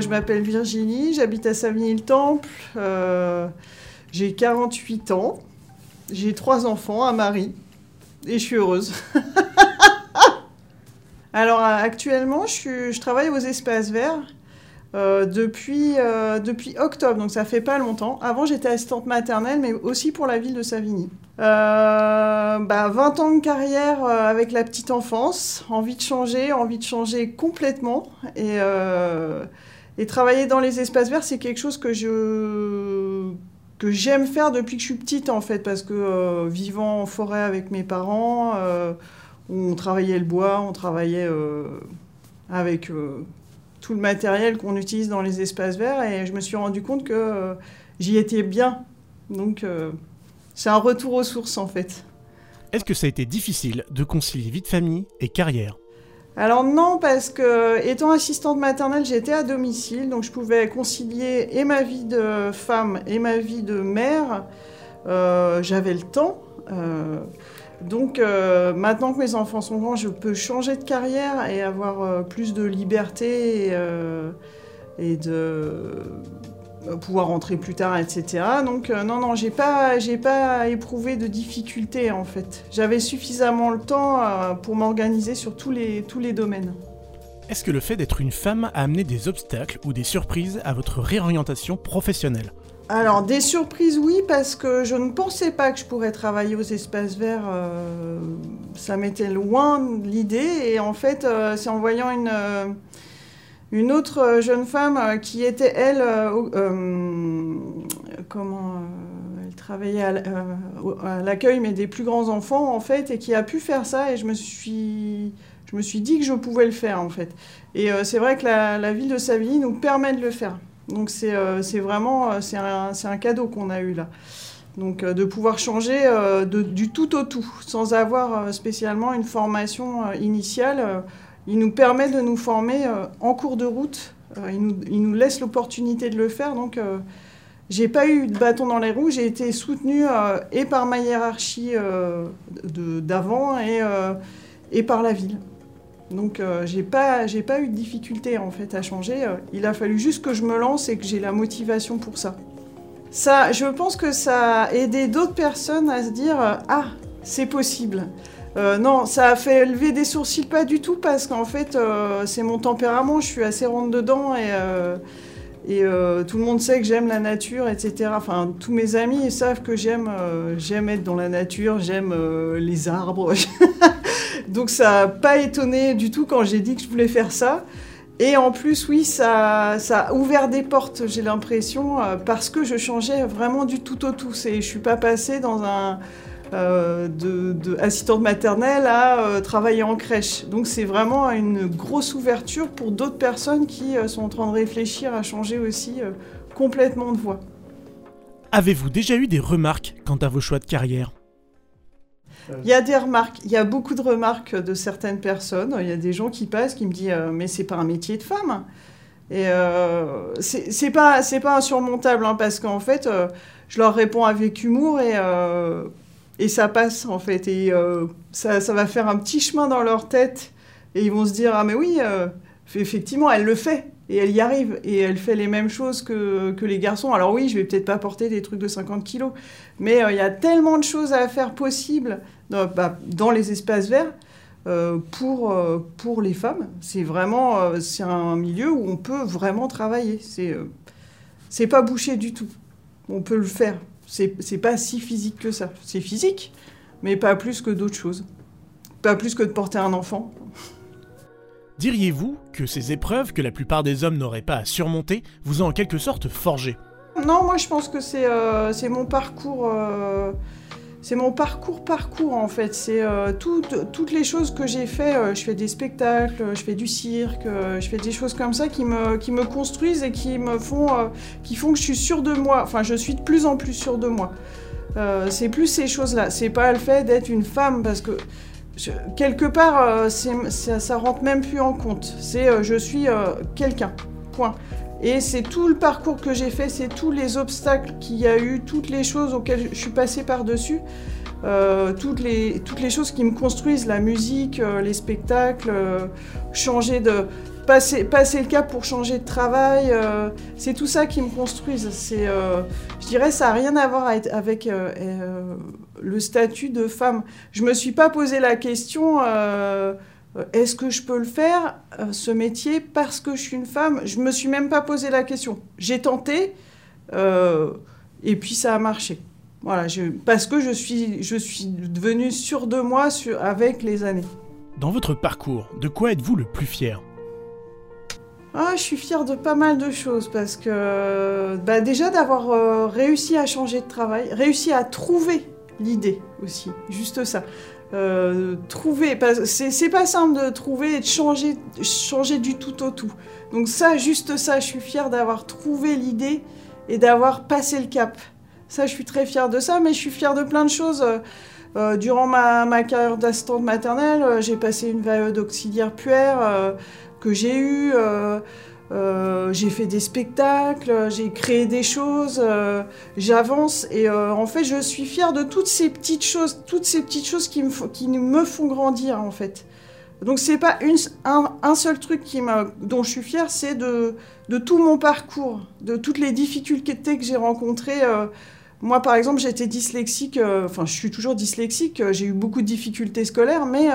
je m'appelle Virginie, j'habite à Savigny-le-Temple. j'ai 48 ans. J'ai trois enfants, un mari. Et je suis heureuse. Alors actuellement, je, travaille aux espaces verts depuis, octobre, donc ça fait pas longtemps. Avant, j'étais assistante maternelle, mais aussi pour la ville de Savigny. Euh, bah, 20 ans de carrière euh, avec la petite enfance, envie de changer, envie de changer complètement. Et, euh, et travailler dans les espaces verts, c'est quelque chose que je que j'aime faire depuis que je suis petite en fait, parce que euh, vivant en forêt avec mes parents, on travaillait le bois, on travaillait avec tout le matériel qu'on utilise dans les espaces verts, et je me suis rendu compte que j'y étais bien. Donc c'est un retour aux sources en fait. Est-ce que ça a été difficile de concilier vie de famille et carrière? Alors non, parce que étant assistante maternelle, j'étais à domicile, donc je pouvais concilier et ma vie de femme et ma vie de mère. Euh, j'avais le temps. Euh, donc euh, maintenant que mes enfants sont grands, je peux changer de carrière et avoir plus de liberté et de pouvoir rentrer plus tard, etc. Donc euh, non, non, j'ai pas, j'ai pas éprouvé de difficultés en fait. J'avais suffisamment le temps euh, pour m'organiser sur tous les, tous les domaines. Est-ce que le fait d'être une femme a amené des obstacles ou des surprises à votre réorientation professionnelle? Alors, des surprises, oui, parce que je ne pensais pas que je pourrais travailler aux espaces verts. ça m'était loin l'idée. Et en fait, c'est en voyant une, une autre euh, jeune femme euh, qui était, elle, euh, comment elle travaillait à, l'accueil, mais des plus grands enfants, en fait, et qui a pu faire ça, et je me suis, je me suis dit que je pouvais le faire, en fait. Et c'est vrai que la, ville de Savigny nous permet de le faire. Donc c'est vraiment c'est un, un, cadeau qu'on a eu là. Donc de pouvoir changer de, du tout au tout, sans avoir spécialement une formation initiale il nous permet de nous former euh, en cours de route. Euh, il, nous, laisse l'opportunité de le faire. Donc, euh, j'ai pas eu de bâton dans les roues. J'ai été soutenue et par ma hiérarchie d'avant et, et par la ville. Donc, j'ai pas, pas eu de difficulté en fait à changer. il a fallu juste que je me lance et que j'ai la motivation pour ça. Ça, je pense que ça a aidé d'autres personnes à se dire ah, c'est possible. Euh, non, ça a fait lever des sourcils pas du tout parce qu'en fait, euh, c'est mon tempérament, je suis assez ronde dedans et, euh, tout le monde sait que j'aime la nature, etc. Enfin, tous mes amis savent que j'aime j'aime être dans la nature, j'aime les arbres. Donc ça n'a pas étonné du tout quand j'ai dit que je voulais faire ça. Et en plus, oui, ça, ça a ouvert des portes, j'ai l'impression, parce que je changeais vraiment du tout au tout. Je ne suis pas passée dans un euh, de, assistante maternelle à euh, travailler en crèche. Donc c'est vraiment une grosse ouverture pour d'autres personnes qui euh, sont en train de réfléchir à changer aussi complètement de voie. Avez-vous déjà eu des remarques quant à vos choix de carrière? Il y a des remarques, il y a beaucoup de remarques de certaines personnes. Il y a des gens qui passent qui me disent mais c'est pas un métier de femme. Et c'est pas c'est pas insurmontable hein, parce qu'en fait je leur réponds avec humour et et ça passe en fait. Et euh, ça, va faire un petit chemin dans leur tête. Et ils vont se dire Ah, mais oui, euh, effectivement, elle le fait. Et elle y arrive. Et elle fait les mêmes choses que, que les garçons. Alors oui, je vais peut-être pas porter des trucs de 50 kilos. Mais euh, il y a tellement de choses à faire possibles dans, bah, dans les espaces verts. pour, pour les femmes, c'est vraiment c'est un milieu où on peut vraiment travailler. C'est c'est pas bouché du tout. On peut le faire c'est pas si physique que ça. C'est physique, mais pas plus que d'autres choses. Pas plus que de porter un enfant. Diriez-vous que ces épreuves que la plupart des hommes n'auraient pas à surmonter vous ont en quelque sorte forgé Non, moi je pense que c'est euh, mon parcours. Euh, c'est mon parcours parcours en fait. C'est euh, toutes les choses que j'ai fait. Euh, je fais des spectacles, je fais du cirque, euh, je fais des choses comme ça qui me, construisent et qui me font, qui font que je suis sûre de moi. Enfin, je suis de plus en plus sûre de moi. c'est plus ces choses-là. C'est pas le fait d'être une femme parce que quelque part, ça, ça rentre même plus en compte. C'est je suis quelqu'un. Point. Et c'est tout le parcours que j'ai fait, c'est tous les obstacles qu'il y a eu, toutes les choses auxquelles je suis passée par-dessus. toutes, les, toutes les choses qui me construisent, la musique, les spectacles, changer de passer, passer le cap pour changer de travail, euh, c'est tout ça qui me construise. C'est, euh, je dirais, ça n'a rien à voir avec euh, le statut de femme. Je me suis pas posé la question. Est-ce que je peux le faire, ce métier, parce que je suis une femme? Je me suis même pas posé la question. J'ai tenté, et puis ça a marché. Voilà, je, parce que je suis, je suis devenue sûre de moi sur, avec les années. Dans votre parcours, de quoi êtes-vous le plus fier ah, je suis fière de pas mal de choses parce que bah, déjà d'avoir euh, réussi à changer de travail, réussi à trouver l'idée aussi, juste ça. Euh, trouver, c'est pas simple de trouver et de changer, changer du tout au tout. Donc ça, juste ça, je suis fière d'avoir trouvé l'idée et d'avoir passé le cap. Ça, je suis très fière de ça, mais je suis fière de plein de choses. Euh, durant ma, ma carrière d'assistante maternelle, j'ai passé une VAE d'auxiliaire puère que j'ai eu. Euh, euh, j'ai fait des spectacles, j'ai créé des choses, euh, j'avance et en fait je suis fière de toutes ces petites choses, toutes ces petites choses qui me, qui me font grandir en fait. Donc c'est pas un, seul truc qui dont je suis fière, c'est de, de, tout mon parcours, de toutes les difficultés que j'ai rencontrées. moi par exemple j'étais dyslexique, enfin je suis toujours dyslexique, j'ai eu beaucoup de difficultés scolaires, mais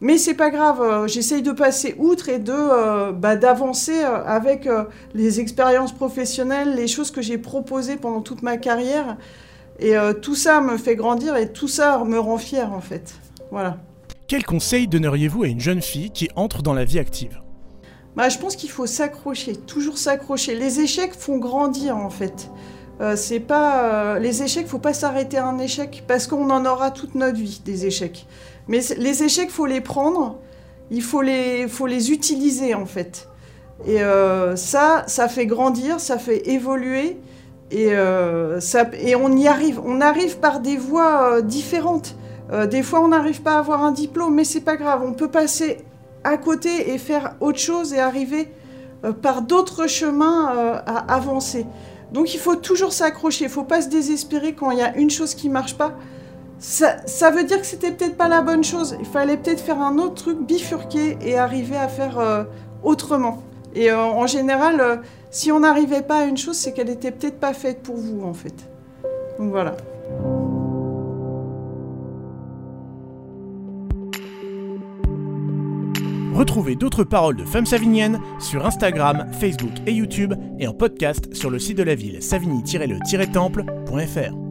mais c'est pas grave, euh, j'essaye de passer outre et de euh, bah, d'avancer euh, avec les expériences professionnelles, les choses que j'ai proposées pendant toute ma carrière. Et tout ça me fait grandir et tout ça me rend fière en fait. Voilà. Quel conseil donneriez-vous à une jeune fille qui entre dans la vie active? Bah, Je pense qu'il faut s'accrocher, toujours s'accrocher. Les échecs font grandir en fait. c'est pas les échecs, faut pas s'arrêter à un échec parce qu'on en aura toute notre vie des échecs. Mais les échecs, faut les prendre, il faut les, faut les utiliser en fait. Et euh, ça, ça fait grandir, ça fait évoluer, et, euh, ça, et on y arrive. On arrive par des voies euh, différentes. des fois, on n'arrive pas à avoir un diplôme, mais c'est pas grave. On peut passer à côté et faire autre chose et arriver par d'autres chemins à avancer. Donc, il faut toujours s'accrocher. Il faut pas se désespérer quand il y a une chose qui marche pas ça, veut dire que c'était peut-être pas la bonne chose. Il fallait peut-être faire un autre truc, bifurquer et arriver à faire euh, autrement. Et euh, en général, euh, si on n'arrivait pas à une chose, c'est qu'elle était peut-être pas faite pour vous, en fait. Donc voilà. Retrouvez d'autres paroles de femmes saviniennes sur Instagram, Facebook et YouTube et en podcast sur le site de la ville savigny-le-temple.fr.